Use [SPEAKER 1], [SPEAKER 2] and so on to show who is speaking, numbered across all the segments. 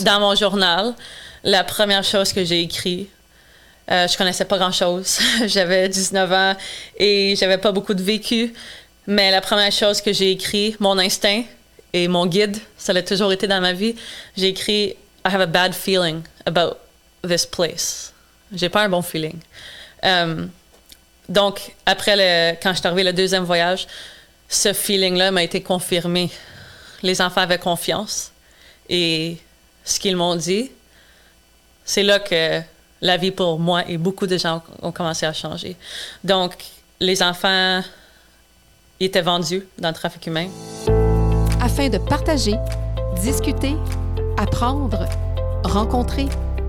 [SPEAKER 1] Dans mon journal, la première chose que j'ai écrit, euh, je connaissais pas grand-chose. j'avais 19 ans et j'avais pas beaucoup de vécu. Mais la première chose que j'ai écrit, mon instinct et mon guide, ça l'a toujours été dans ma vie. J'ai écrit I have a bad feeling about this place. J'ai pas un bon feeling. Euh, donc, après, le, quand je suis arrivée le deuxième voyage, ce feeling-là m'a été confirmé. Les enfants avaient confiance. Et ce qu'ils m'ont dit, c'est là que la vie pour moi et beaucoup de gens ont commencé à changer. Donc, les enfants étaient vendus dans le trafic humain.
[SPEAKER 2] Afin de partager, discuter, apprendre, rencontrer,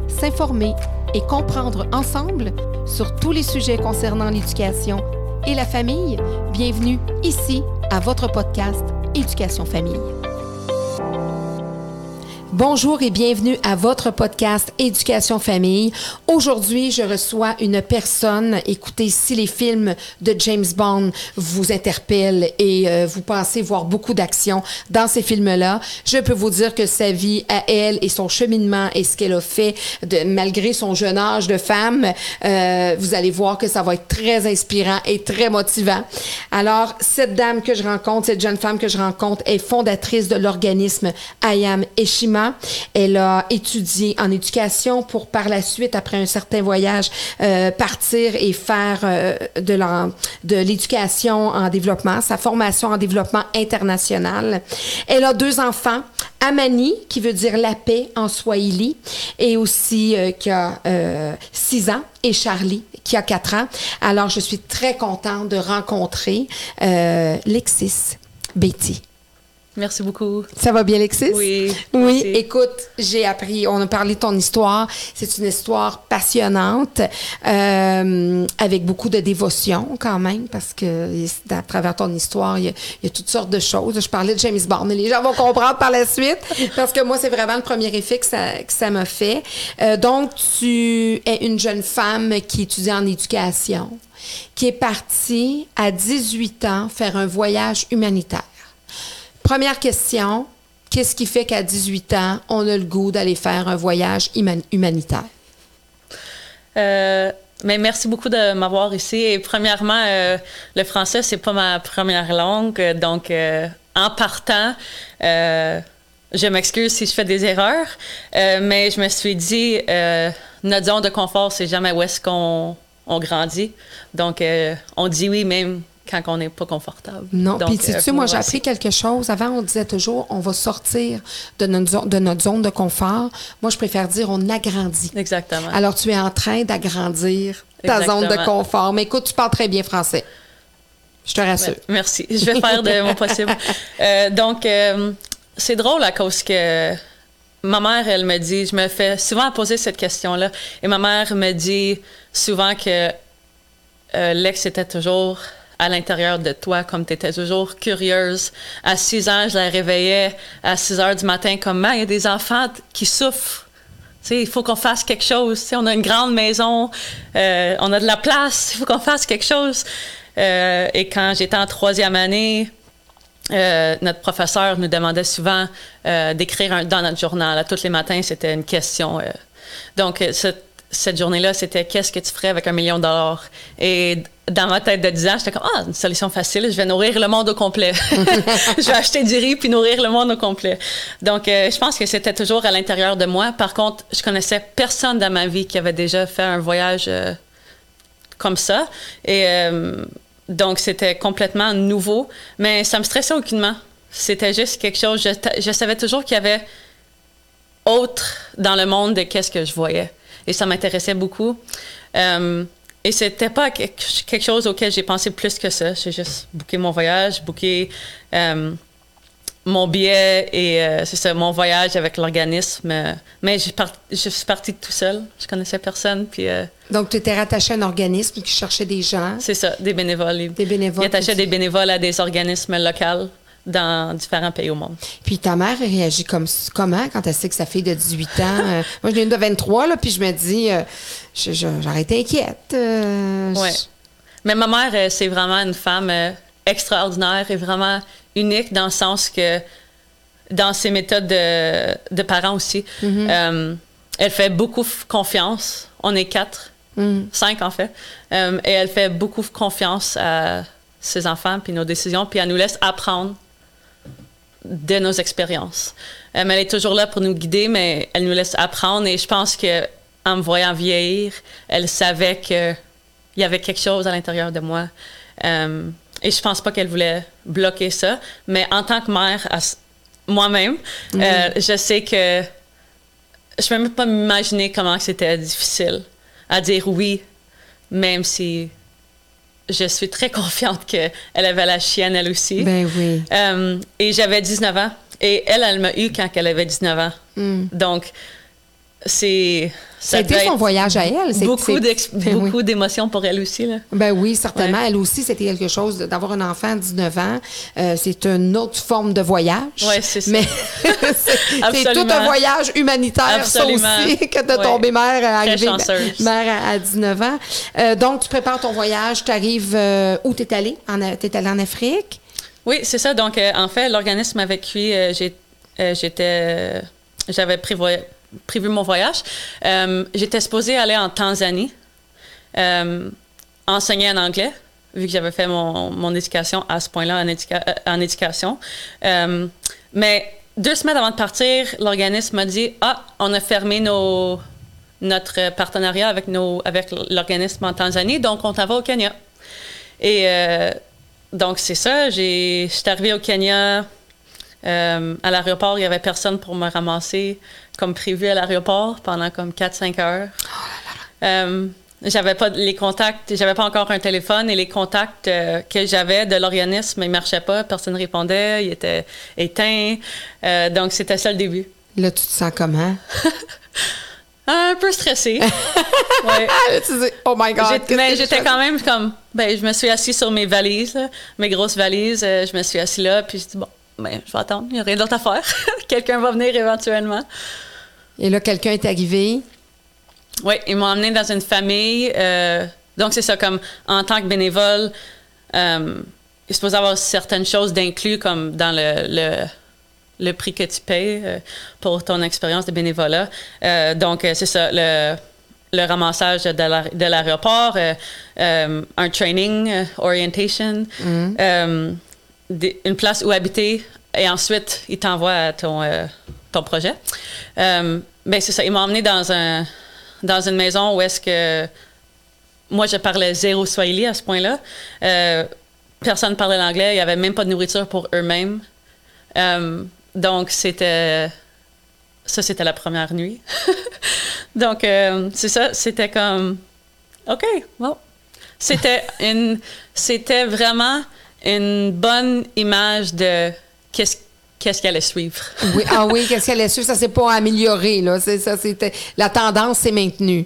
[SPEAKER 2] s'informer et comprendre ensemble sur tous les sujets concernant l'éducation et la famille, bienvenue ici à votre podcast Éducation Famille. Bonjour et bienvenue à votre podcast Éducation Famille. Aujourd'hui, je reçois une personne. Écoutez, si les films de James Bond vous interpellent et euh, vous pensez voir beaucoup d'action dans ces films-là, je peux vous dire que sa vie à elle et son cheminement et ce qu'elle a fait malgré son jeune âge de femme, euh, vous allez voir que ça va être très inspirant et très motivant. Alors, cette dame que je rencontre, cette jeune femme que je rencontre est fondatrice de l'organisme Ayam Eshima elle a étudié en éducation pour par la suite, après un certain voyage, euh, partir et faire euh, de l'éducation en développement, sa formation en développement international. Elle a deux enfants, Amani, qui veut dire la paix en Swahili, et aussi euh, qui a six ans, et Charlie, qui a quatre ans. Alors, je suis très contente de rencontrer Lexis Betty.
[SPEAKER 1] Merci beaucoup.
[SPEAKER 2] Ça va bien, Alexis?
[SPEAKER 1] Oui.
[SPEAKER 2] Oui, écoute, j'ai appris, on a parlé de ton histoire. C'est une histoire passionnante, euh, avec beaucoup de dévotion quand même, parce que à travers ton histoire, il y, a, toutes sortes de choses. Je parlais de James Bond, et les gens vont comprendre par la suite, parce que moi, c'est vraiment le premier effet que ça, m'a fait. Euh, donc, tu es une jeune femme qui étudie en éducation, qui est partie à 18 ans faire un voyage humanitaire. Première question, qu'est-ce qui fait qu'à 18 ans, on a le goût d'aller faire un voyage humanitaire?
[SPEAKER 1] Euh, mais merci beaucoup de m'avoir ici. Et premièrement, euh, le français, c'est pas ma première langue. Donc, euh, en partant, je m'excuse si je fais des erreurs. mais je me suis dit, notre zone de confort, c'est jamais où est-ce qu'on on grandit. Donc, on dit oui même quand on n'est pas confortable.
[SPEAKER 2] Non, puis tu sais, moi, j'ai appris quelque chose. Avant, on disait toujours, on va sortir de notre, de notre zone de confort. Moi, je préfère dire, on agrandit.
[SPEAKER 1] Exactement.
[SPEAKER 2] Alors, tu es en train d'agrandir ta zone de confort. Mais écoute, tu parles très bien français. Je te rassure.
[SPEAKER 1] Merci. Je vais faire de mon possible. Euh, donc, euh, c'est drôle à cause que ma mère, elle me dit, je me fais souvent poser cette question-là, et ma mère me dit souvent que euh, l'ex était toujours à l'intérieur de toi, comme tu étais toujours curieuse. À 6 ans, je la réveillais à 6 heures du matin comme, il y a des enfants qui souffrent. il faut qu'on fasse quelque chose. on a une grande maison, euh, on a de la place, il faut qu'on fasse quelque chose. Euh, et quand j'étais en troisième année, euh, notre professeur nous demandait souvent d'écrire dans notre journal. À tous les matins, c'était une question. donc, cette, cette journée-là, c'était qu'est-ce que tu ferais avec un million de dollars? Et dans ma tête de 10 ans, j'étais comme, ah, une solution facile, je vais nourrir le monde au complet. je vais acheter du riz puis nourrir le monde au complet. Donc, euh, je pense que c'était toujours à l'intérieur de moi. Par contre, je connaissais personne dans ma vie qui avait déjà fait un voyage euh, comme ça. Et euh, donc, c'était complètement nouveau, mais ça me stressait aucunement. C'était juste quelque chose, je, je savais toujours qu'il y avait autre dans le monde de qu'est-ce que je voyais. Et ça m'intéressait beaucoup. Et c'était pas quelque chose auquel j'ai pensé plus que ça. J'ai juste booké mon voyage, booké euh, mon billet et euh, c'est ça, mon voyage avec l'organisme. mais je suis partie tout seul. Je connaissais personne. Puis, euh,
[SPEAKER 2] Donc, tu étais rattaché à un organisme qui cherchait des gens.
[SPEAKER 1] C'est ça, des bénévoles.
[SPEAKER 2] Des bénévoles.
[SPEAKER 1] Ils attachaient des bénévoles à des organismes locaux dans différents pays au monde.
[SPEAKER 2] Puis ta mère réagit comme, comment quand elle sait que sa fille de 18 ans... Euh, moi, j'ai une de 23, là, puis je me dis, euh, j'aurais été inquiète.
[SPEAKER 1] Euh, oui. Mais ma mère, c'est vraiment une femme extraordinaire et vraiment unique dans le sens que dans ses méthodes de, de parents aussi. Euh, elle fait beaucoup confiance. On est quatre, cinq en fait. Euh, et elle fait beaucoup confiance à ses enfants, puis nos décisions, puis elle nous laisse apprendre de nos expériences. Euh, elle est toujours là pour nous guider, mais elle nous laisse apprendre. Et je pense que en me voyant vieillir, elle savait que il y avait quelque chose à l'intérieur de moi. Euh, et je pense pas qu'elle voulait bloquer ça. Mais en tant que mère, moi-même, euh, je sais que je peux même pas m'imaginer comment c'était difficile à dire oui, même si je suis très confiante qu'elle avait la chienne elle aussi.
[SPEAKER 2] Ben oui.
[SPEAKER 1] Euh, et j'avais 19 ans. Et elle, elle m'a eu quand elle avait 19 ans. Donc, c'est.
[SPEAKER 2] Ça a été
[SPEAKER 1] devait
[SPEAKER 2] son voyage à elle.
[SPEAKER 1] Beaucoup,
[SPEAKER 2] Ben oui.
[SPEAKER 1] beaucoup d'émotions pour elle aussi. Là.
[SPEAKER 2] Ben oui, certainement.
[SPEAKER 1] Ouais.
[SPEAKER 2] Elle aussi, c'était quelque chose d'avoir un enfant à 19 ans. euh, c'est une autre forme de voyage.
[SPEAKER 1] Ouais, c'est ça.
[SPEAKER 2] Mais c'est tout un voyage humanitaire,
[SPEAKER 1] Absolument.
[SPEAKER 2] ça aussi, que de
[SPEAKER 1] Ouais.
[SPEAKER 2] tomber mère à arriver mère à, à 19 ans. Euh, donc, tu prépares ton voyage, tu arrives où tu es allé? Tu es allé en Afrique?
[SPEAKER 1] Oui, c'est ça. Donc, euh, en fait, l'organisme avec qui euh, euh, j'étais. euh, J'avais prévoy- prévu mon voyage. Euh, j'étais supposée aller en Tanzanie, euh, enseigner en anglais, vu que j'avais fait mon, mon éducation à ce point-là en, euh, en éducation. Mais deux semaines avant de partir, l'organisme m'a dit Ah, on a fermé nos, notre partenariat avec, avec l'organisme en Tanzanie, donc on t'en va au Kenya. Et donc, c'est ça. Je suis arrivée au Kenya. à l'aéroport, il n'y avait personne pour me ramasser comme prévu à l'aéroport pendant comme 4-5 heures. Euh, j'avais pas les contacts, j'avais pas encore un téléphone et les contacts euh, que j'avais de l'organisme, ils marchaient pas, personne ne répondait, ils étaient éteints. Euh, donc c'était ça le début.
[SPEAKER 2] Là, tu te sens comment?
[SPEAKER 1] Un peu stressée. Ouais.
[SPEAKER 2] Ah, là, tu dis, oh my God.
[SPEAKER 1] Mais j'étais quand même comme. Ben, je me suis assise sur mes valises, là, mes grosses valises. je me suis assise là, puis je dis, bon, ben, je vais attendre, il n'y a rien d'autre à faire. Quelqu'un va venir éventuellement.
[SPEAKER 2] Et là, quelqu'un est arrivé.
[SPEAKER 1] Oui, ils m'ont emmené dans une famille. euh, donc, c'est ça, comme en tant que bénévole, euh, il est supposé avoir certaines choses d'inclus, comme dans le, le, le prix que tu payes euh, pour ton expérience de bénévolat. Donc, c'est ça, le, le ramassage de l'aé- de l'aéroport, un training, orientation, des- une place où habiter, et ensuite, ils t'envoient à ton, ton projet. Euh, ben, c'est ça, ils m'ont emmené dans, un, dans une maison où est-ce que moi, je parlais zéro Swahili à ce point-là. Euh, personne ne parlait l'anglais. Il n'y avait même pas de nourriture pour eux-mêmes. Euh, donc, c'était. Ça, c'était la première nuit. donc, euh, c'est ça. C'était comme. OK, bon. C'était une. C'était vraiment une bonne image de qu'est-ce qu'est-ce qui allait suivre?
[SPEAKER 2] Oui, ah oui, qu'est-ce qu'elle a su? Ça s'est pas amélioré, là. C'est ça, c'était. La tendance s'est maintenue.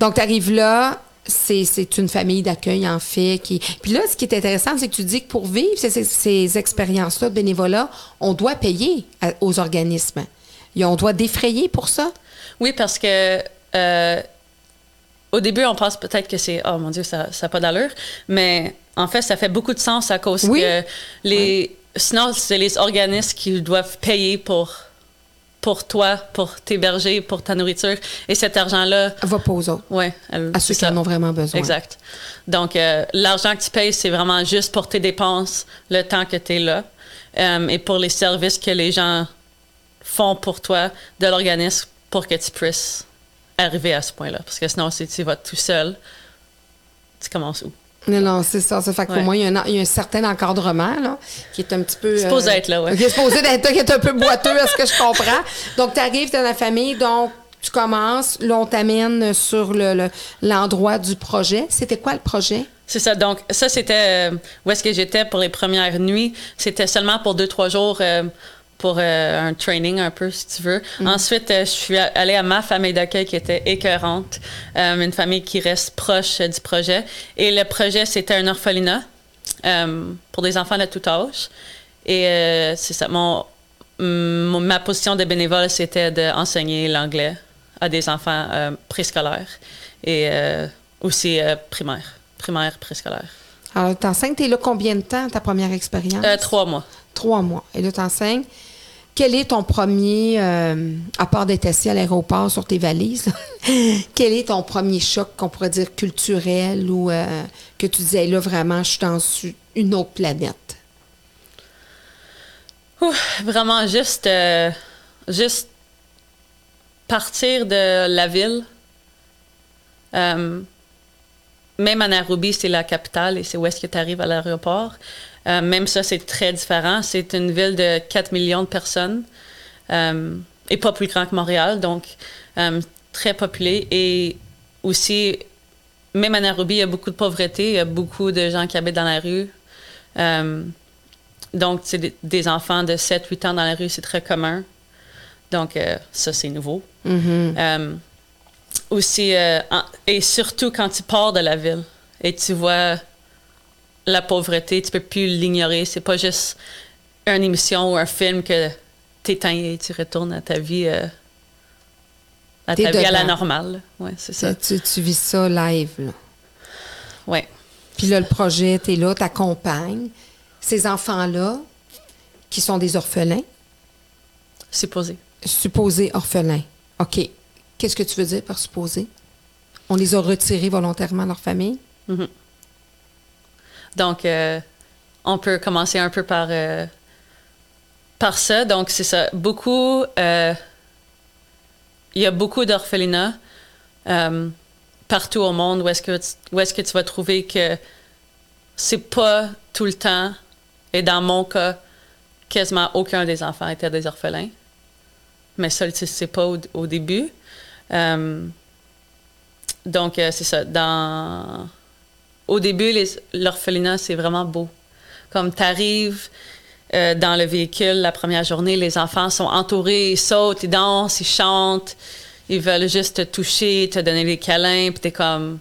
[SPEAKER 2] Donc, tu arrives là. C'est, c'est une famille d'accueil, en fait. Qui... Puis là, ce qui est intéressant, c'est que tu dis que pour vivre ces, ces- ces expériences-là de bénévolat, on doit payer à- aux organismes. Et on doit défrayer pour ça?
[SPEAKER 1] Oui, parce que euh, au début, on pense peut-être que c'est oh mon Dieu, ça n'a pas d'allure, mais en fait, ça fait beaucoup de sens à cause
[SPEAKER 2] Oui.
[SPEAKER 1] que les sinon c'est les organismes qui doivent payer pour pour toi, pour t'héberger, pour ta nourriture, et cet argent-là,
[SPEAKER 2] Va pas aux autres.
[SPEAKER 1] elle-
[SPEAKER 2] À ceux qui en ont vraiment besoin.
[SPEAKER 1] Exact. Donc, euh, l'argent que tu payes, c'est vraiment juste pour tes dépenses, le temps que tu es là, euh, et pour les services que les gens font pour toi de l'organisme pour que tu puisses arriver à ce point-là. Parce que sinon, si tu vas tout seul, tu commences où?
[SPEAKER 2] Non, non, c'est ça. Ça fait qu'au
[SPEAKER 1] Ouais.
[SPEAKER 2] moins, il y, a un, il y a un certain encadrement, là, qui est un petit peu.
[SPEAKER 1] Supposé être là, ouais.
[SPEAKER 2] Qui est supposé être, qui est un peu boiteux, à ce que je comprends. Donc, tu arrives dans la famille, donc tu commences, là, on t'amène sur le- le- l'endroit du projet. C'était quoi le projet?
[SPEAKER 1] C'est ça. Donc, ça, c'était euh, où est-ce que j'étais pour les premières nuits? C'était seulement pour deux, trois jours euh, pour euh, un training un peu, si tu veux. Ensuite, euh, je suis allée à ma famille d'accueil qui était écœurante, euh, une famille qui reste proche du projet. Et le projet, c'était un orphelinat pour des enfants de tout âge. Et c'est ça. Mon, mon- ma position de bénévole, c'était d'enseigner l'anglais à des enfants préscolaires et aussi primaires, primaire, préscolaire.
[SPEAKER 2] Alors, t'enseignes, t'es là combien de temps, ta première expérience?
[SPEAKER 1] Trois mois.
[SPEAKER 2] Trois mois. Et là, t'enseignes. Quel est ton premier, euh, à part d'être assis à l'aéroport sur tes valises, quel est ton premier choc qu'on pourrait dire culturel ou euh, que tu disais là vraiment, je suis dans une autre planète?
[SPEAKER 1] vraiment euh, juste partir de la ville. Même à Nairobi, c'est la capitale et c'est où est-ce que tu arrives à l'aéroport. Euh, même ça, c'est très différent. C'est une ville de 4 millions de personnes euh, et pas plus grand que Montréal, donc euh, très peuplé. Et aussi, même à Nairobi, il y a beaucoup de pauvreté, il y a beaucoup de gens qui habitent dans la rue. donc, c'est des, enfants de 7-8 ans dans la rue, c'est très commun. Donc, ça, c'est nouveau.
[SPEAKER 2] Mm-hmm.
[SPEAKER 1] Aussi, et surtout quand tu pars de la ville et tu vois la pauvreté, tu peux plus l'ignorer. C'est pas juste une émission ou un film que t'éteins et tu retournes à ta vie, euh, à ta vie à la normale. Ouais, c'est ça.
[SPEAKER 2] Tu, vis ça live, là.
[SPEAKER 1] Ouais.
[SPEAKER 2] Puis là, le projet, tu es là, t'accompagnes. Ces enfants-là, qui sont des orphelins.
[SPEAKER 1] Supposés.
[SPEAKER 2] Supposés orphelins. OK. Qu'est-ce que tu veux dire par supposés? On les a retirés volontairement de leur famille?
[SPEAKER 1] Mm-hmm. Donc, euh, on peut commencer un peu par, euh, par ça. Donc, c'est ça. Beaucoup, euh, il y a beaucoup d'orphelinats partout au monde où est-ce que, où est-ce que tu vas trouver que c'est pas tout le temps, et dans mon cas, quasiment aucun des enfants était des orphelins. Mais ça, tu sais pas au, début. Donc, c'est ça. Dans au début, l'orphelinat, c'est vraiment beau. Comme tu arrives euh, dans le véhicule la première journée, les enfants sont entourés, ils sautent, ils dansent, ils chantent, ils veulent juste te toucher, te donner des câlins, puis t'es comme.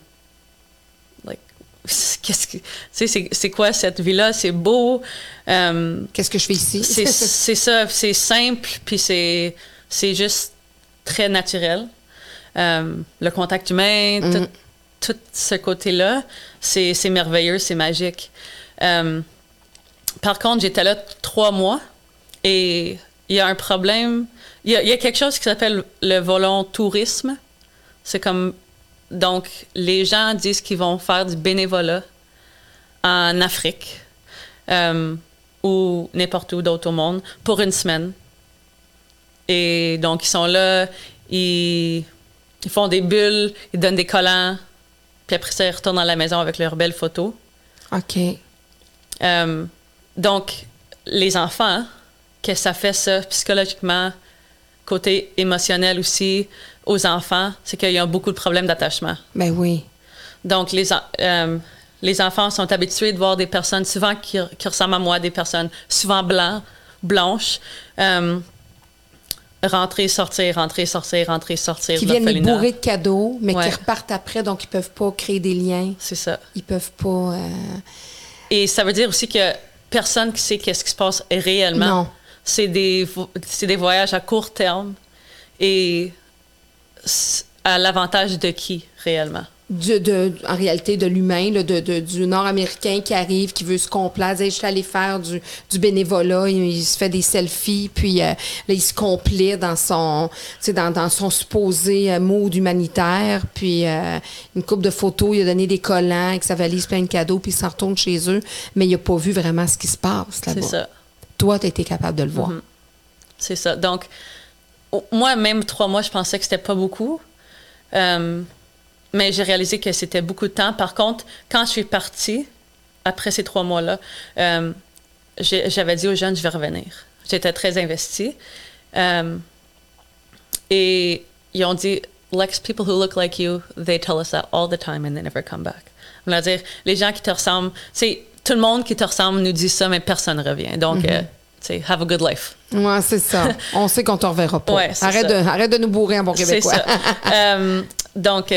[SPEAKER 1] qu'est-ce que. c'est quoi cette vie-là? C'est beau.
[SPEAKER 2] Euh, qu'est-ce que je fais ici?
[SPEAKER 1] c'est ça, c'est simple, puis c'est juste très naturel. Euh, le contact humain, tout mm tout ce côté-là, c'est merveilleux, c'est magique. Euh, par contre, j'étais là trois mois et il y a un problème. Il y a, quelque chose qui s'appelle le volontourisme. C'est comme. Donc, les gens disent qu'ils vont faire du bénévolat en Afrique euh, ou n'importe où d'autre au monde pour une semaine. Et donc, ils sont là, ils, ils font des bulles, ils donnent des collants, puis après ça, ils retournent à la maison avec leurs belles photos.
[SPEAKER 2] OK.
[SPEAKER 1] Euh, donc, les enfants, que ça fait ça psychologiquement, côté émotionnel aussi, aux enfants, c'est qu'ils ont beaucoup de problèmes d'attachement.
[SPEAKER 2] Ben oui.
[SPEAKER 1] Donc, les, euh, les enfants sont habitués de voir des personnes souvent qui, qui ressemblent à moi, des personnes souvent blancs, blanches. Euh, rentrer, sortir, rentrer, sortir, rentrer, sortir.
[SPEAKER 2] Qui viennent les bourrer de cadeaux, mais qui repartent après, donc ils peuvent pas créer des liens.
[SPEAKER 1] C'est ça.
[SPEAKER 2] Ils peuvent pas. Euh,
[SPEAKER 1] Et ça veut dire aussi que personne qui sait qu'est-ce qui se passe réellement. Non. C'est des, des voyages à court terme et à l'avantage de qui réellement?
[SPEAKER 2] De, en réalité de l'humain, de, du Nord-Américain qui arrive, qui veut se complaire. Je suis allé faire du, du bénévolat, il, se fait des selfies, puis euh, là, il se complaît dans son, dans, dans son supposé euh, mode humanitaire, puis euh, une coupe de photos, il a donné des collants avec sa valise plein de cadeaux, puis il s'en retourne chez eux, mais il n'a pas vu vraiment ce qui se passe là-bas.
[SPEAKER 1] C'est ça.
[SPEAKER 2] Toi, tu as été capable de le voir.
[SPEAKER 1] Mm-hmm. C'est ça. Donc, moi, même trois mois, je pensais que c'était pas beaucoup. Mais j'ai réalisé que c'était beaucoup de temps. Par contre, quand je suis partie, après ces trois mois-là, euh, j'avais dit aux jeunes, je vais revenir. J'étais très investie. Euh, et ils ont dit, Lex, people who look like you, they tell us that all the time and they never come back. On va dire, les gens qui te ressemblent, c'est tout le monde qui te ressemble nous dit ça, mais personne ne revient. Donc, euh, sais, have a good life.
[SPEAKER 2] Ouais, c'est ça. On sait qu'on te reverra pas. arrête, De, arrête de nous bourrer en bon québécois.
[SPEAKER 1] C'est ça. donc,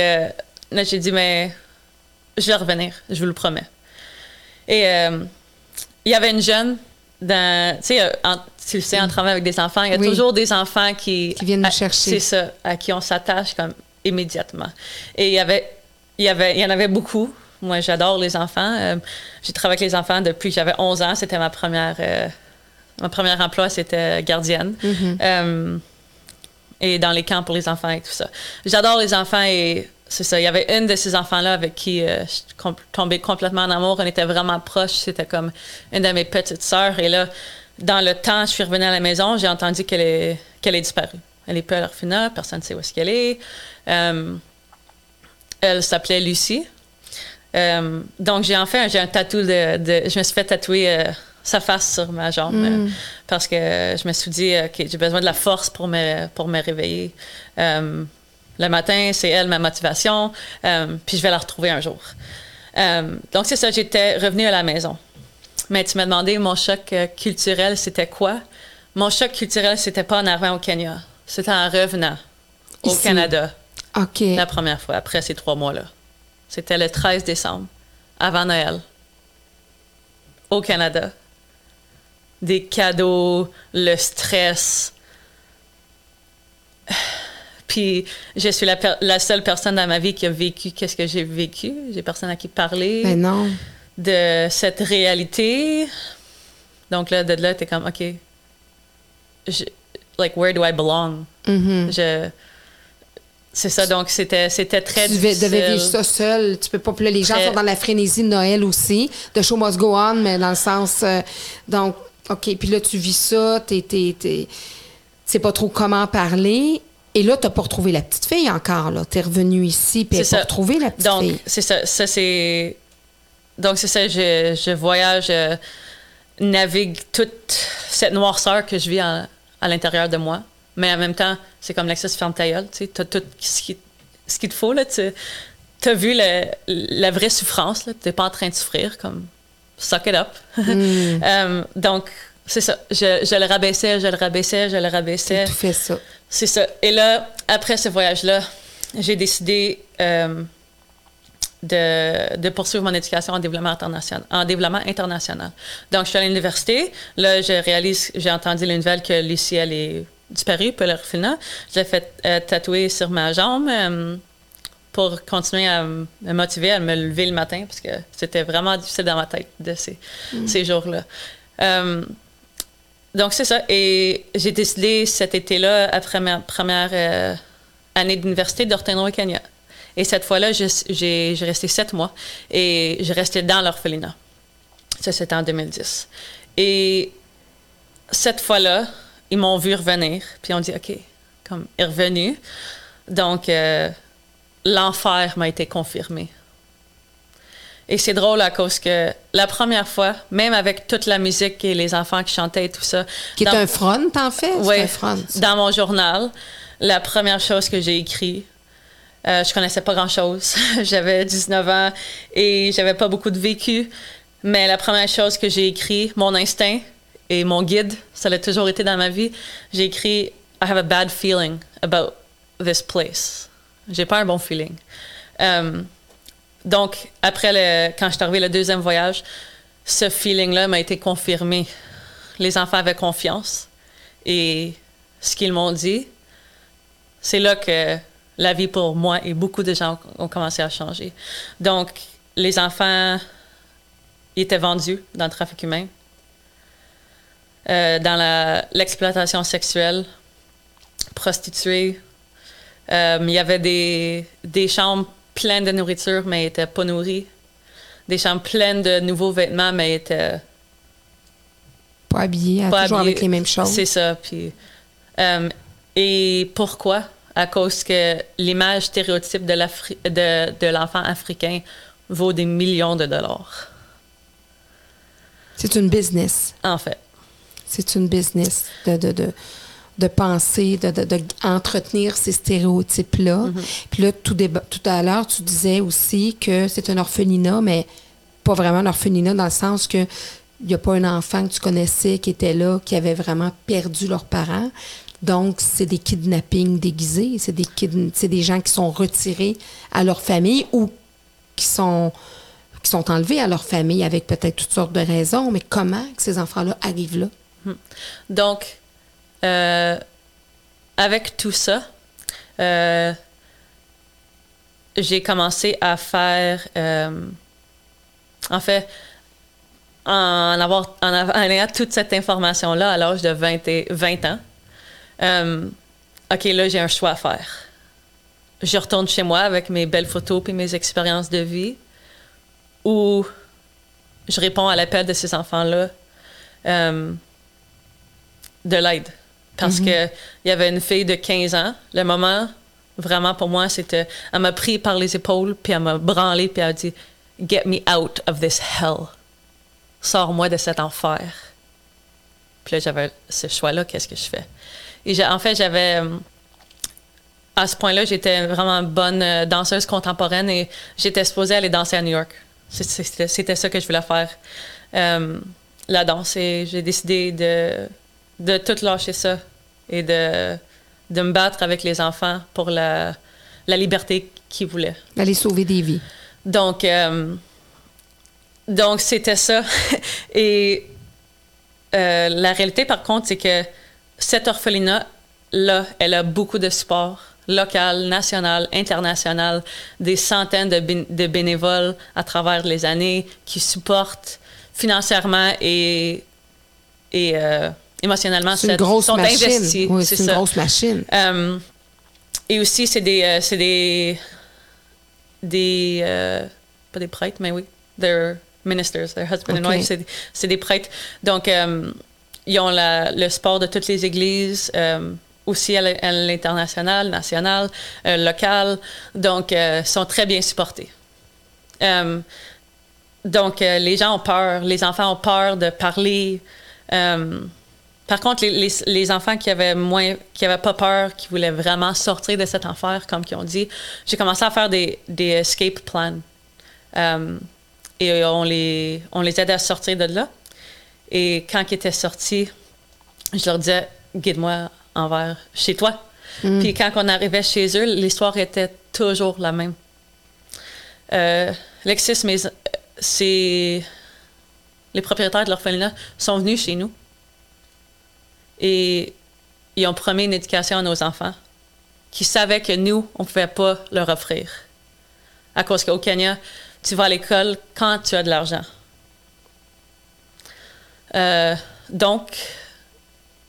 [SPEAKER 1] Là, j'ai dit, mais je vais revenir, je vous le promets. Et euh, il y avait une jeune, dans, tu sais, euh, tu le sais, en travaillant avec des enfants, il y a toujours des enfants qui...
[SPEAKER 2] Qui viennent nous chercher.
[SPEAKER 1] C'est ça, à qui on s'attache comme immédiatement. Et il y avait, il y avait, il y en avait beaucoup. Moi, j'adore les enfants. Euh, j'ai travaillé avec les enfants depuis que j'avais 11 ans. C'était ma première, mon premier emploi, c'était gardienne. Euh, et dans les camps pour les enfants et tout ça. J'adore les enfants et c'est ça. Il y avait une de ces enfants-là avec qui euh, je suis tombée complètement en amour. On était vraiment proches. C'était comme une de mes petites sœurs. Et là, dans le temps, je suis revenue à la maison. J'ai entendu qu'elle est, qu'elle est disparue. Elle est plus à l'orphelinat. Personne ne sait où est-ce qu'elle est. Euh, elle s'appelait Lucie. Euh, donc, j'ai en fait, j'ai un tatou de, Je me suis fait tatouer sa face sur ma jambe euh, parce que je me suis dit, OK, j'ai besoin de la force pour me, pour me réveiller. Euh, le matin, c'est elle ma motivation, euh, puis je vais la retrouver un jour. Euh, donc, c'est ça, j'étais revenue à la maison. Mais tu m'as demandé, mon choc euh, culturel, c'était quoi? Mon choc culturel, c'était pas en arrivant au Kenya. C'était en revenant au. Canada
[SPEAKER 2] OK.
[SPEAKER 1] la première fois, après ces trois mois-là. C'était le 13 décembre, avant Noël, au Canada. Des cadeaux, le stress. Puis, je suis la, seule personne dans ma vie qui a vécu qu'est-ce que j'ai vécu. J'ai personne à qui parler
[SPEAKER 2] Ben non.
[SPEAKER 1] de cette réalité. Donc là, de là, t'es comme, OK, je- like, where do I belong?
[SPEAKER 2] Mhm.
[SPEAKER 1] Je... C'est ça, donc c'était, c'était très
[SPEAKER 2] Tu devais,
[SPEAKER 1] difficile.
[SPEAKER 2] devais vivre ça seul. Tu peux pas. puis là, les gens
[SPEAKER 1] Très-
[SPEAKER 2] sont dans la frénésie de Noël aussi. The show must go on, mais dans le sens. euh, donc, OK. Puis là, tu vis ça. Tu sais pas trop comment parler. Et là, t'as pas retrouvé la petite fille encore. Là. T'es revenu ici, puis t'as pas retrouvé la petite
[SPEAKER 1] Donc,
[SPEAKER 2] fille.
[SPEAKER 1] c'est ça. Ça, c'est... Donc, c'est ça, je, je voyage, je navigue toute cette noirceur que je vis en- à l'intérieur de moi. Mais en même temps, c'est comme l'accès ferme ta gueule, tu. T'as tout ce qui- ce qu'il te faut, là. Tu as vu le- la vraie souffrance, là. T'es pas en train de souffrir, comme... Suck it up. Euh, donc, c'est ça. Je, je le rabaissais, je le rabaissais, je le rabaissais.
[SPEAKER 2] Tout fait ça.
[SPEAKER 1] C'est ça. Et là, après ce voyage-là, j'ai décidé euh, de, de poursuivre mon éducation en développement international. En développement international. Donc, je suis à l'université. Là, je réalise, j'ai entendu les nouvelles que Lucie, elle est disparue, peu l'orphelinat. Je l'ai fait euh, tatouer sur ma jambe euh, pour continuer à me motiver, à me lever le matin, parce que c'était vraiment difficile dans ma tête de ces, ces jours-là. Euh, donc, c'est ça. Et j'ai décidé cet été-là, après ma première euh, année d'université, de retourner au Kenya. Et cette fois-là, j'ai resté sept mois et je restais dans l'orphelinat. Ça, c'était en 2010. Et cette fois-là, ils m'ont vu revenir, puis on dit OK, comme est revenu. Donc, euh, l'enfer m'a été confirmé. Et c'est drôle à cause que la première fois, même avec toute la musique et les enfants qui chantaient et tout ça,
[SPEAKER 2] Qui est un front, en fait?
[SPEAKER 1] Oui,
[SPEAKER 2] un front.
[SPEAKER 1] dans mon journal, la première chose que j'ai écrit, euh, je connaissais pas grand-chose. j'avais 19 ans et j'avais pas beaucoup de vécu. Mais la première chose que j'ai écrit, mon instinct et mon guide, ça l'a toujours été dans ma vie, j'ai écrit I have a bad feeling about this place. J'ai pas un bon feeling. Euh, donc, après, le, quand je suis arrivée le deuxième voyage, ce feeling-là m'a été confirmé. Les enfants avaient confiance. Et ce qu'ils m'ont dit, c'est là que la vie pour moi et beaucoup de gens ont commencé à changer. Donc, les enfants étaient vendus dans le trafic humain, euh, dans l'exploitation sexuelle, prostituées. Euh, il y avait des, des chambres pleines de nourriture, mais n'étaient pas nourris. Des chambres pleines de nouveaux vêtements, mais étaient
[SPEAKER 2] Pas habillé,
[SPEAKER 1] pas
[SPEAKER 2] toujours avec les mêmes choses.
[SPEAKER 1] C'est ça. Puis, euh, et pourquoi? À cause que l'image stéréotype de l'Afri- de, de l'enfant africain vaut des millions de dollars,
[SPEAKER 2] C'est une business.
[SPEAKER 1] en fait.
[SPEAKER 2] C'est une business de, de, de, de penser, de, de, ces stéréotypes-là.
[SPEAKER 1] Mm-hmm.
[SPEAKER 2] Puis là, tout, déba- tout à l'heure, tu disais aussi que c'est un orphelinat, mais pas vraiment un orphelinat dans le sens que il n'y a pas un enfant que tu connaissais qui était là, qui avait vraiment perdu leurs parents. Donc, c'est des kidnappings déguisés. C'est des, kidn- des gens qui sont retirés à leur famille ou qui sont, qui sont enlevés à leur famille avec peut-être toutes sortes de raisons. Mais comment que ces enfants-là arrivent là?
[SPEAKER 1] Donc, euh, avec tout ça, euh, j'ai commencé à faire. euh, en fait, en, avoir, en, ayant toute cette information-là à l'âge de 20, et, 20 ans, OK, là, j'ai un choix à faire. Je retourne chez moi avec mes belles photos et mes expériences de vie, ou je réponds à l'appel de ces enfants-là de l'aide. Parce mm-hmm. que il y avait une fille de 15 ans. Le moment, vraiment, pour moi, c'était... Elle m'a pris par les épaules, puis elle m'a branlé, puis elle a dit « Get me out of this hell. Sors-moi de cet enfer. » Puis là, j'avais ce choix-là, qu'est-ce que je fais? Et en fait, j'avais... Euh, à ce point-là, j'étais vraiment bonne euh, danseuse contemporaine et j'étais supposée aller danser à New York. C'était ça que je voulais faire, euh, la danse. Et j'ai décidé de, de tout lâcher ça et de, de me battre avec les enfants pour la, la liberté qu'ils voulaient.
[SPEAKER 2] Aller sauver des vies.
[SPEAKER 1] Donc, euh, donc c'était ça. et euh, la réalité, par contre, c'est que cette orphelinat-là, elle a beaucoup de support local, national, international, des centaines de, de, bénévoles à travers les années qui supportent financièrement et, et euh, émotionnellement
[SPEAKER 2] c'est une grosse sont machine. investis. Oui, c'est une grosse machine.
[SPEAKER 1] Euh, et aussi, c'est des, euh, c'est des, des euh, pas des prêtres, mais oui, they're ministers, their husband and wife, c'est, des prêtres. Donc, ils ont la, le sport de toutes les églises aussi à l'international, national, local. Donc, euh, sont très bien supportés. Donc, les gens ont peur, les enfants ont peur de parler. Par contre, les, les, enfants qui avaient moins, qui avaient pas peur, qui voulaient vraiment sortir de cet enfer, comme ils ont dit, j'ai commencé à faire des, des escape plans. et on les, on les aidait à sortir de là. Et quand ils étaient sortis, je leur disais, guide-moi envers chez toi. Mm. Puis quand on arrivait chez eux, l'histoire était toujours la même. Euh, Lexis, mais c'est les propriétaires de l'orphelinat sont venus chez nous et ils ont promis une éducation à nos enfants qui savaient que nous, on ne pouvait pas leur offrir. À cause qu'au Kenya, tu vas à l'école quand tu as de l'argent. Euh, donc,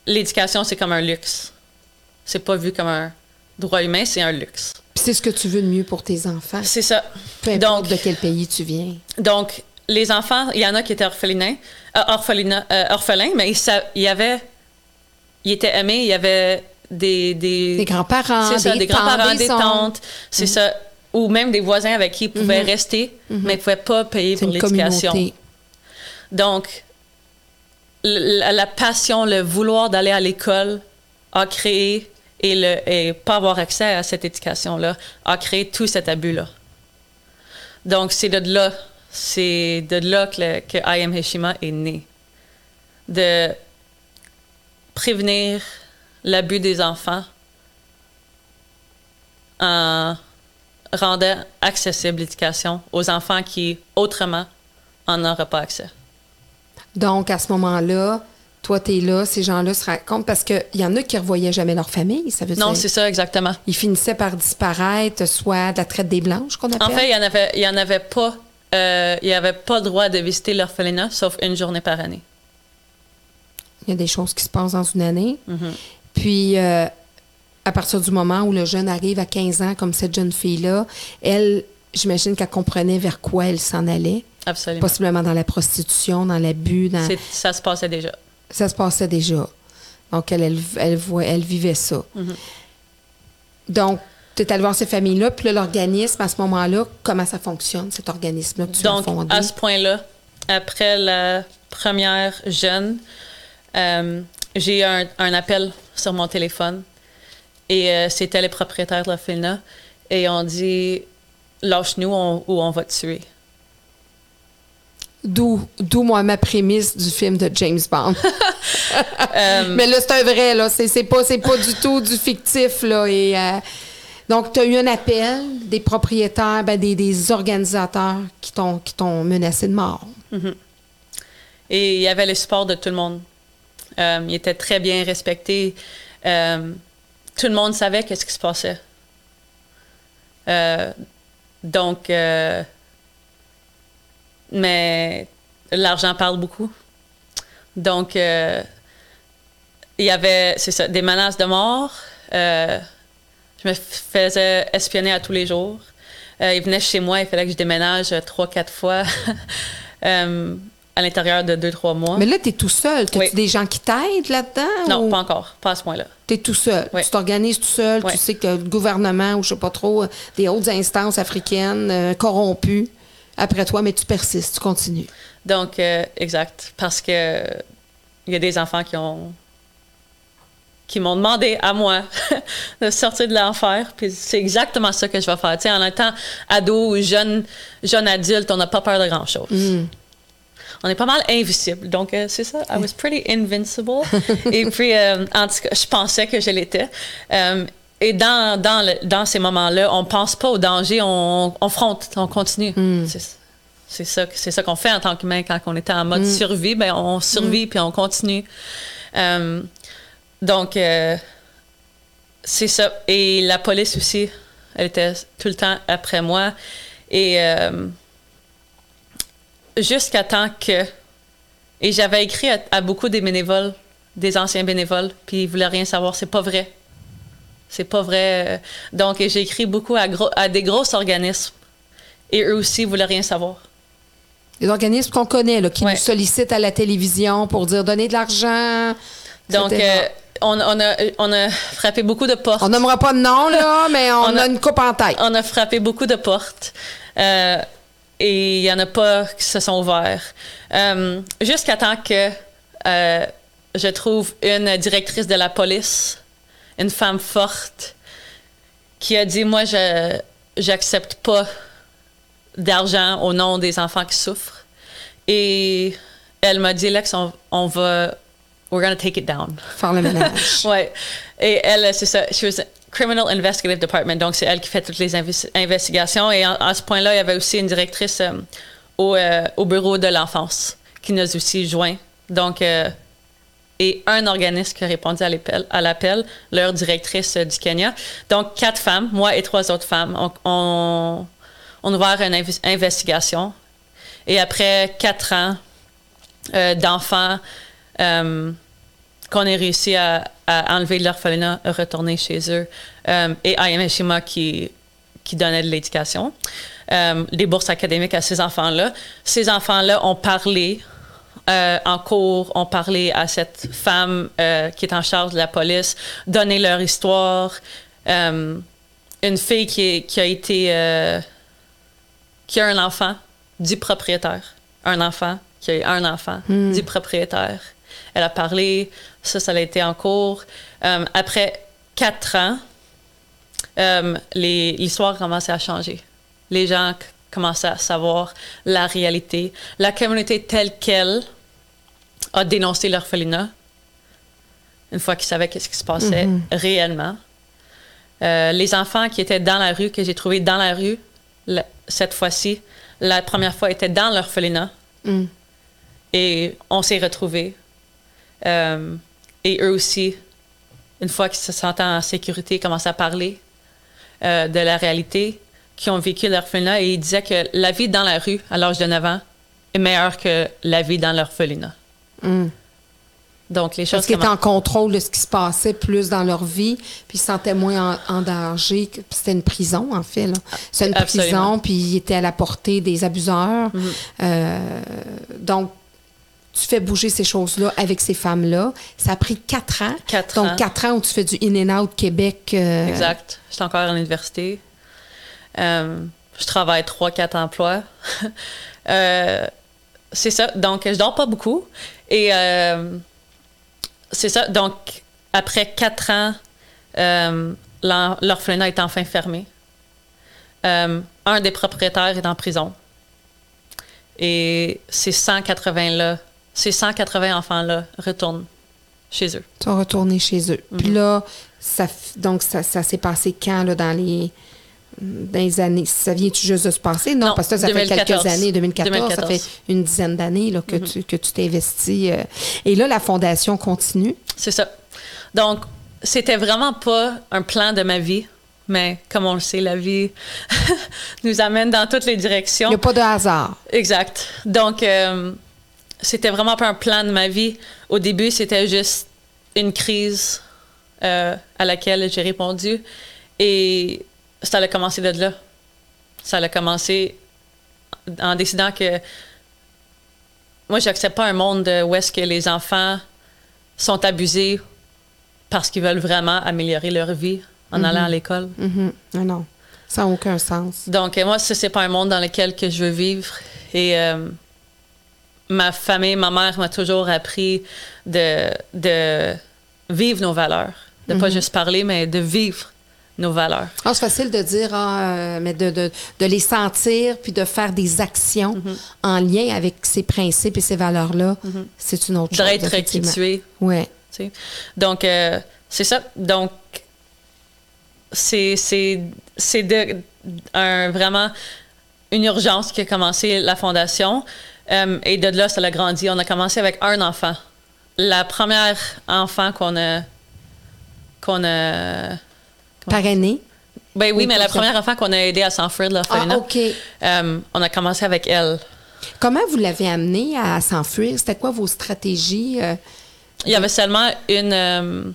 [SPEAKER 1] l'éducation, c'est comme un luxe. C'est pas vu comme un droit humain, c'est un luxe.
[SPEAKER 2] c'est ce que tu veux de mieux pour tes enfants.
[SPEAKER 1] C'est ça.
[SPEAKER 2] Peu importe de quel pays tu viens.
[SPEAKER 1] Donc, les enfants, il y en a qui étaient orphelins, euh, euh, orphelins, mais il y avait, ils étaient aimés, il y avait des... Des,
[SPEAKER 2] grands-parents,
[SPEAKER 1] des, des grands-parents, des, tantes, c'est mhm. ça. Ou même des voisins avec qui ils pouvaient mhm. rester, mhm. mais ils ne pouvaient pas payer pour l'éducation. Donc, la, passion, le vouloir d'aller à l'école a créé et, le, et pas avoir accès à cette éducation-là a créé tout cet abus-là. Donc, c'est de là, c'est de là que, que I Am Heshima est né. De prévenir l'abus des enfants en rendant accessible l'éducation aux enfants qui, autrement, en auraient pas accès.
[SPEAKER 2] Donc, à ce moment-là, toi, tu es là, ces gens-là se racontent parce qu'il y en a qui ne revoyaient jamais leur famille, ça veut
[SPEAKER 1] dire? Non, c'est ça, exactement.
[SPEAKER 2] Ils finissaient par disparaître, soit de la traite des Blanches, qu'on appelle?
[SPEAKER 1] En fait, il n'y en, avait, y en avait pas. Euh, il avait pas le droit de visiter l'orphelinat, sauf une journée par année.
[SPEAKER 2] Il y a des choses qui se passent dans une année. Puis, euh, à partir du moment où le jeune arrive à 15 ans, comme cette jeune fille-là, elle, j'imagine qu'elle comprenait vers quoi elle s'en allait.
[SPEAKER 1] Absolument.
[SPEAKER 2] Possiblement dans la prostitution, dans l'abus. Dans...
[SPEAKER 1] Ça se passait déjà.
[SPEAKER 2] Ça se passait déjà. Donc, elle, elle, elle, elle vivait ça.
[SPEAKER 1] Mm-hmm.
[SPEAKER 2] Donc, tu es allé voir ces familles-là, puis l'organisme, à ce moment-là, comment ça fonctionne, cet organisme-là que tu
[SPEAKER 1] Donc, à ce point-là, après la première jeune, euh, j'ai eu un, un, appel sur mon téléphone et euh, c'était les propriétaires de la FILNA et on dit lâche-nous ou on va te tuer.
[SPEAKER 2] D'où, d'où moi ma prémisse du film de James Bond. Euh, Mais là, c'est un vrai, là. C'est, c'est, pas, c'est pas du tout du fictif, là. Et, euh, donc, tu as eu un appel des propriétaires, ben, des, des, organisateurs qui t'ont, qui t'ont menacé de mort.
[SPEAKER 1] Mm-hmm. Et il y avait le support de tout le monde. Euh, il était très bien respecté. tout le monde savait qu'est-ce qui se passait. donc, mais l'argent parle beaucoup. Donc, euh, il y avait, c'est ça, des menaces de mort. Euh, je me faisais espionner à tous les jours. Euh, il venait chez moi, il fallait que je déménage trois, quatre fois euh, à l'intérieur de deux, trois mois.
[SPEAKER 2] Mais là, tu es tout seul. As-tu
[SPEAKER 1] Oui.
[SPEAKER 2] des gens qui t'aident là-dedans?
[SPEAKER 1] non,
[SPEAKER 2] ou?
[SPEAKER 1] pas encore, pas à ce point-là.
[SPEAKER 2] Tu es tout seul.
[SPEAKER 1] Oui.
[SPEAKER 2] Tu t'organises tout seul.
[SPEAKER 1] Oui.
[SPEAKER 2] Tu sais que le gouvernement ou je sais pas trop, euh, des hautes instances africaines euh, corrompues après toi, mais tu persistes, tu continues.
[SPEAKER 1] Donc, euh, exact. Parce que il y a des enfants qui ont qui m'ont demandé à moi de sortir de l'enfer. Puis c'est exactement ça que je vais faire. Tu sais, en étant ado ou jeune, jeune adulte, on n'a pas peur de grand-chose. On est pas mal invisible. Donc, euh, c'est ça. I was pretty invincible. Et puis, euh, en tout cas, je pensais que je l'étais. Euh, et dans, dans, le- dans ces moments-là, on pense pas au danger, on, on fronte, on continue. C'est- C'est ça, c'est ça qu'on fait en tant qu'humain quand on était en mode survie. Ben, on survit puis on continue. Euh, donc, euh, c'est ça. Et la police aussi, elle était tout le temps après moi. Et euh, jusqu'à temps que. Et j'avais écrit à, à beaucoup des bénévoles, des anciens bénévoles, puis ils voulaient rien savoir. C'est pas vrai. C'est pas vrai. Euh, Donc, j'ai écrit beaucoup à, gros- à des gros organismes. Et eux aussi voulaient rien savoir.
[SPEAKER 2] Les organismes qu'on connaît, là, qui
[SPEAKER 1] Ouais.
[SPEAKER 2] nous sollicitent à la télévision pour dire donner de l'argent.
[SPEAKER 1] Donc,
[SPEAKER 2] etc.
[SPEAKER 1] euh, on, on a, on a frappé beaucoup de portes.
[SPEAKER 2] on nommera pas de nom, là, mais on,
[SPEAKER 1] On
[SPEAKER 2] a,
[SPEAKER 1] a-
[SPEAKER 2] une coupe en tête.
[SPEAKER 1] On a frappé beaucoup de portes. Euh, et il y en a pas qui se sont ouverts. Euh, Jusqu'à temps que euh, je trouve une directrice de la police, une femme forte, qui a dit Moi, je j'accepte pas d'argent au nom des enfants qui souffrent. Et elle m'a dit Lex, on, on va. We're gonna take it down.
[SPEAKER 2] Faire le ménage.
[SPEAKER 1] Ouais. Et elle, c'est ça. She was Criminal Investigative Department. Donc, c'est elle qui fait toutes les inves- investigations. Et à ce point-là, il y avait aussi une directrice euh, au, euh, au bureau de l'enfance qui nous a aussi joint. Donc, euh, et un organisme qui a répondu à l'appel, leur directrice du Kenya. Donc, quatre femmes, moi et trois autres femmes, on, on, ouvert une inves- investigation. Et après quatre ans d'enfants qu'on ait réussi à, à enlever de l'orphelinat, à retourner chez eux, euh, et IM Shima qui, qui donnait de l'éducation, euh, des bourses académiques à ces enfants-là. Ces enfants-là ont parlé euh, en cours, ont parlé à cette femme euh, qui est en charge de la police, donné leur histoire. Euh, une fille qui, est- qui a été euh, qui a un enfant du propriétaire. Un enfant qui a eu un enfant du propriétaire. Elle a parlé, ça, ça a été en cours. Euh, après quatre ans, euh, l'histoire commençait à changer. Les gens commençaient à savoir la réalité. La communauté telle qu'elle a dénoncé l'orphelinat une fois qu'ils savaient qu'est-ce qui se passait réellement. Euh, les enfants qui étaient dans la rue, que j'ai trouvés dans la rue, la- cette fois-ci, la première fois étaient dans l'orphelinat.
[SPEAKER 2] Mm.
[SPEAKER 1] Et on s'est retrouvés. Euh, et eux aussi, une fois qu'ils se sentaient en sécurité, commençaient à parler euh, de la réalité, qui ont vécu l'orphelinat. Et ils disaient que la vie dans la rue, à l'âge de 9 ans, est meilleure que la vie dans l'orphelinat.
[SPEAKER 2] Mm.
[SPEAKER 1] Donc, les choses
[SPEAKER 2] Parce qu'ils étaient en contrôle de ce qui se passait plus dans leur vie, puis ils se sentaient moins en, en danger. C'était une prison, en fait. C'est une
[SPEAKER 1] Absolument.
[SPEAKER 2] prison, puis ils étaient à la portée des abuseurs.
[SPEAKER 1] Mhm.
[SPEAKER 2] Euh, donc, tu fais bouger ces choses-là avec ces femmes-là. Ça a pris quatre ans.
[SPEAKER 1] Quatre
[SPEAKER 2] donc,
[SPEAKER 1] ans.
[SPEAKER 2] quatre ans où tu fais du in-and-out Québec. euh,
[SPEAKER 1] Exact. Je suis encore à l'université. Euh, je travaille trois, quatre emplois. Euh, c'est ça. Donc, je dors pas beaucoup. Et c'est ça. Donc, après quatre ans, l'orphelinat est enfin fermé. Un des propriétaires est en prison. Et ces 180 là, ces 180 enfants là retournent chez eux.
[SPEAKER 2] Tu vas retourner chez eux. Puis
[SPEAKER 1] Mhm.
[SPEAKER 2] là, ça, donc ça, ça s'est passé quand, là, dans les, dans les années? Ça vient-tu juste de se passer? Non,
[SPEAKER 1] Non,
[SPEAKER 2] parce que ça, ça fait
[SPEAKER 1] 2014.
[SPEAKER 2] quelques années, 2014, ça
[SPEAKER 1] 2014.
[SPEAKER 2] fait une dizaine d'années que,
[SPEAKER 1] Mhm.
[SPEAKER 2] tu, que tu t'es investi. euh. et là, la fondation continue.
[SPEAKER 1] C'est ça. Donc, c'était vraiment pas un plan de ma vie, mais comme on le sait, la vie nous amène dans toutes les
[SPEAKER 2] Il
[SPEAKER 1] directions.
[SPEAKER 2] n'y a pas de hasard.
[SPEAKER 1] Exact. Donc, euh, c'était vraiment pas un plan de ma vie. Au début, c'était juste une crise euh, à laquelle j'ai répondu. Et ça a commencé de là. Ça a commencé en décidant que moi, j'accepte pas un monde où est-ce que les enfants sont abusés parce qu'ils veulent vraiment améliorer leur vie en allant à l'école.
[SPEAKER 2] Mhm. Non, non, ça n'a aucun sens.
[SPEAKER 1] Donc, moi, ce n'est pas un monde dans lequel que je veux vivre. Et euh, ma famille, ma mère m'a toujours appris de, de vivre nos valeurs. De pas juste parler, mais de vivre nos valeurs.
[SPEAKER 2] Ah, c'est facile de dire, ah, euh, mais de, de, de, les sentir puis de faire des actions en lien avec ces principes et ces valeurs-là, c'est une autre chose.
[SPEAKER 1] D'être restitué.
[SPEAKER 2] Oui.
[SPEAKER 1] Donc, euh, c'est ça. Donc, c'est de, un, vraiment une urgence qui a commencé la fondation. Euh, et de là, ça a grandi. On a commencé avec un enfant. La première enfant qu'on a. qu'on a.
[SPEAKER 2] Parrainé?
[SPEAKER 1] Ben oui, mais la première enfant qu'on a aidé à s'enfuir de l'orphelinat.
[SPEAKER 2] Ah, OK.
[SPEAKER 1] Euh, on a commencé avec elle.
[SPEAKER 2] Comment vous l'avez amené à s'enfuir? C'était quoi vos stratégies? Euh?
[SPEAKER 1] Il y avait seulement une.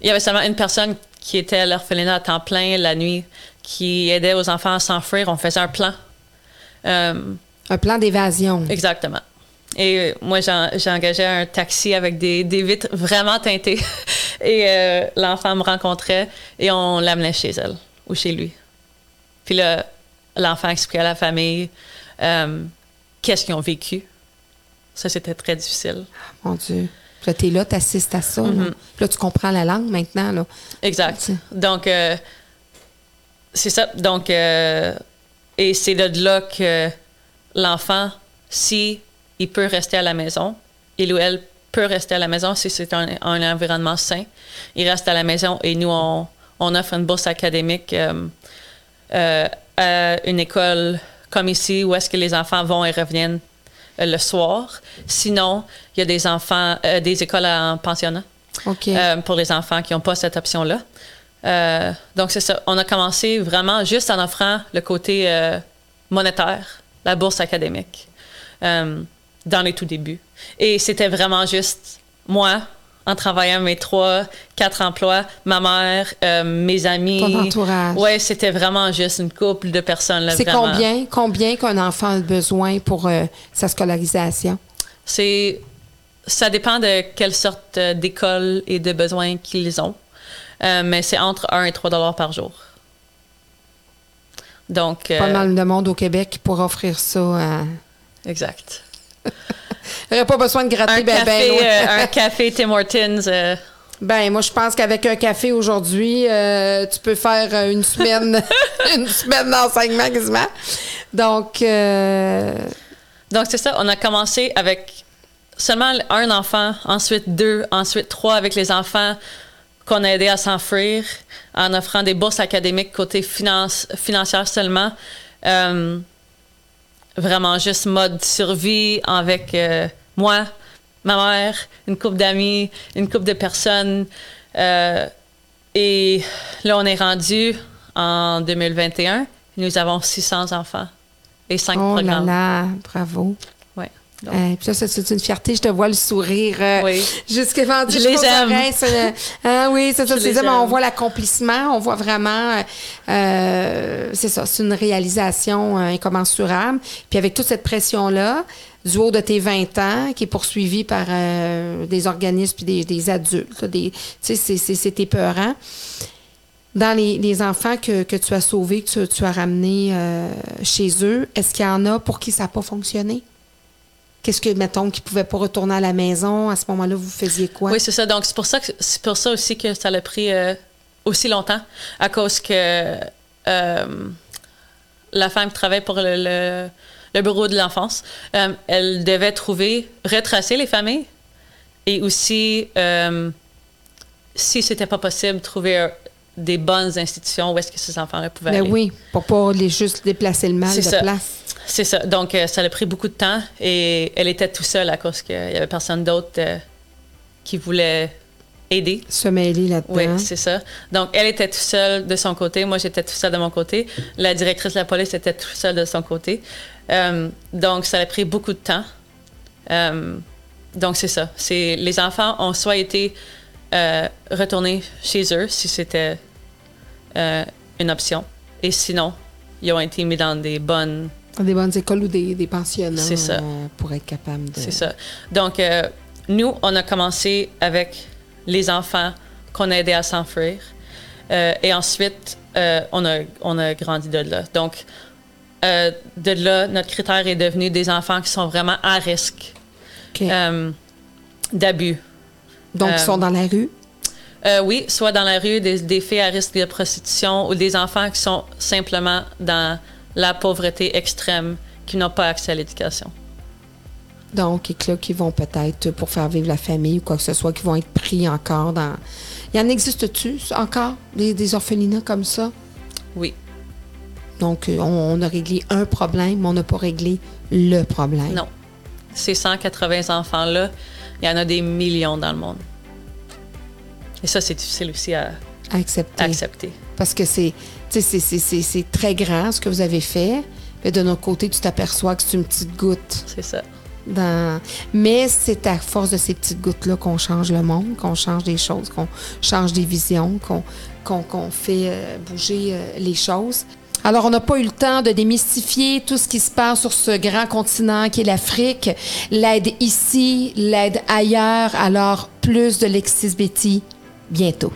[SPEAKER 1] il y avait seulement une personne qui était à l'orphelinat à temps plein la nuit, qui aidait aux enfants à s'enfuir. On faisait un plan.
[SPEAKER 2] Un plan d'évasion.
[SPEAKER 1] Exactement. Et euh, moi, j'ai engagé un taxi avec des, des vitres vraiment teintées. et euh, l'enfant me rencontrait et on l'amenait chez elle ou chez lui. Puis là, l'enfant expliquait à la famille euh, qu'est-ce qu'ils ont vécu. Ça, c'était très difficile.
[SPEAKER 2] mon Dieu. Puis là, t'es là, t'assistes à ça.
[SPEAKER 1] Mm-hmm.
[SPEAKER 2] Puis là, tu comprends la langue maintenant. Là.
[SPEAKER 1] Exact. Donc, c'est ça. Donc, et c'est de là que l'enfant, si il peut rester à la maison, il ou elle peut rester à la maison si c'est un, environnement sain. Il reste à la maison et nous, on, offre une bourse académique euh, euh, à une école comme ici où est-ce que les enfants vont et reviennent euh, le soir. Sinon, il y a des enfants, des écoles en pensionnat pour les enfants qui n'ont pas cette option-là. donc, c'est ça. On a commencé vraiment juste en offrant le côté monétaire la bourse académique euh, dans les tout débuts. Et c'était vraiment juste moi, en travaillant mes trois, quatre emplois, ma mère, euh, mes amis.
[SPEAKER 2] Ton entourage.
[SPEAKER 1] Ouais, c'était vraiment juste une couple de personnes.
[SPEAKER 2] C'est combien, combien qu'un enfant a besoin pour euh, sa scolarisation?
[SPEAKER 1] C'est, ça dépend de quelle sorte d'école et de besoins qu'ils ont. mais c'est entre 1 et 3 dollars par jour. Donc,
[SPEAKER 2] Pas mal de monde au Québec pourrait offrir ça. À...
[SPEAKER 1] Exact.
[SPEAKER 2] Il n'y pas besoin de gratter
[SPEAKER 1] un,
[SPEAKER 2] ben,
[SPEAKER 1] café,
[SPEAKER 2] ben,
[SPEAKER 1] euh, un café Tim Hortons. Euh.
[SPEAKER 2] Ben, moi, je pense qu'avec un café aujourd'hui, euh, tu peux faire une semaine, une semaine d'enseignement quasiment. Donc.
[SPEAKER 1] Donc, c'est ça. On a commencé avec seulement un enfant, ensuite deux, ensuite trois avec les enfants qu'on a aidé à s'enfuir en offrant des bourses académiques côté finance, financière seulement. Euh, vraiment juste mode survie avec euh, moi, ma mère, une couple d'amis, une couple de personnes. Euh, et là, on est rendu en 2021. Nous avons 600 enfants et 5
[SPEAKER 2] oh
[SPEAKER 1] programmes.
[SPEAKER 2] Là là, bravo. Euh, puis ça, c'est une fierté. Je te vois le sourire. Euh,
[SPEAKER 1] oui.
[SPEAKER 2] Jusqu'à
[SPEAKER 1] je les
[SPEAKER 2] aime. ah oui, c'est ça. C'est on voit l'accomplissement. On voit vraiment. Euh, c'est ça. C'est une réalisation incommensurable. Puis avec toute cette pression-là, du haut de tes 20 ans, qui est poursuivi par des organismes puis des, adultes, des, tu sais, c'est épeurant. Dans les, les enfants que, que, tu as sauvés, que tu, tu as ramenés chez eux, est-ce qu'il y en a pour qui ça n'a pas fonctionné? Qu'est-ce que, mettons, qui ne pouvaient pas retourner à la maison? À ce moment-là, vous faisiez quoi?
[SPEAKER 1] Oui, c'est ça. Donc, c'est pour ça, que, c'est pour ça aussi que ça a pris euh, aussi longtemps, à cause que euh, la femme qui travaille pour le, bureau de l'enfance, euh, elle devait trouver, retracer les familles et aussi, si c'était pas possible, trouver des bonnes institutions où est-ce que ces enfants-là pouvaient
[SPEAKER 2] ben
[SPEAKER 1] aller.
[SPEAKER 2] oui, pour pas les juste déplacer le mal de place.
[SPEAKER 1] C'est ça. Donc, euh, ça a pris beaucoup de temps et elle était tout seule à cause qu'il n'y avait personne d'autre euh, qui voulait aider.
[SPEAKER 2] Se mêler là-dedans.
[SPEAKER 1] Oui, c'est ça. Donc, elle était tout seule de son côté. Moi, j'étais tout seule de mon côté. La directrice de la police était tout seule de son côté. Euh, donc, ça a pris beaucoup de temps. Donc, c'est ça. C'est, les enfants ont soit été retournés chez eux, si c'était une option, et sinon, ils ont été mis dans des bonnes...
[SPEAKER 2] Des bonnes écoles ou des, des pensionnats
[SPEAKER 1] ça.
[SPEAKER 2] euh, pour être capable de...
[SPEAKER 1] C'est ça. Donc, euh, nous, on a commencé avec les enfants qu'on a aidés à s'enfuir. Euh, et ensuite, on, a, on a grandi de là. Donc, de là, notre critère est devenu des enfants qui sont vraiment à risque d'abus.
[SPEAKER 2] Donc, ils sont dans la rue?
[SPEAKER 1] Euh, oui, soit dans la rue, des, des filles à risque de prostitution ou des enfants qui sont simplement dans la pauvreté extrême, qui n'ont pas accès à l'éducation.
[SPEAKER 2] Donc, et que là, qui vont peut-être, pour faire vivre la famille ou quoi que ce soit, qui vont être pris encore dans... Il y en existe-tu encore, des, des orphelinats comme ça?
[SPEAKER 1] Oui.
[SPEAKER 2] Donc, euh, on, on a réglé un problème, mais on n'a pas réglé le problème.
[SPEAKER 1] Non. Ces 180 enfants-là, il y en a des millions dans le monde. Et ça, c'est difficile aussi à,
[SPEAKER 2] À accepter.
[SPEAKER 1] à accepter.
[SPEAKER 2] Parce que c'est, c'est- très grand ce que vous avez fait. Mais de notre côté, tu t'aperçois que c'est une petite goutte.
[SPEAKER 1] C'est ça.
[SPEAKER 2] Dans... Mais c'est à force de ces petites gouttes-là qu'on change le monde, qu'on change des choses, qu'on change des visions, qu'on fait euh, bouger euh, les choses. Alors, on n'a pas eu le temps de démystifier tout ce qui se passe sur ce grand continent qui est l'Afrique. L'aide ici, l'aide ailleurs. Alors, plus de Lexis Betty bientôt.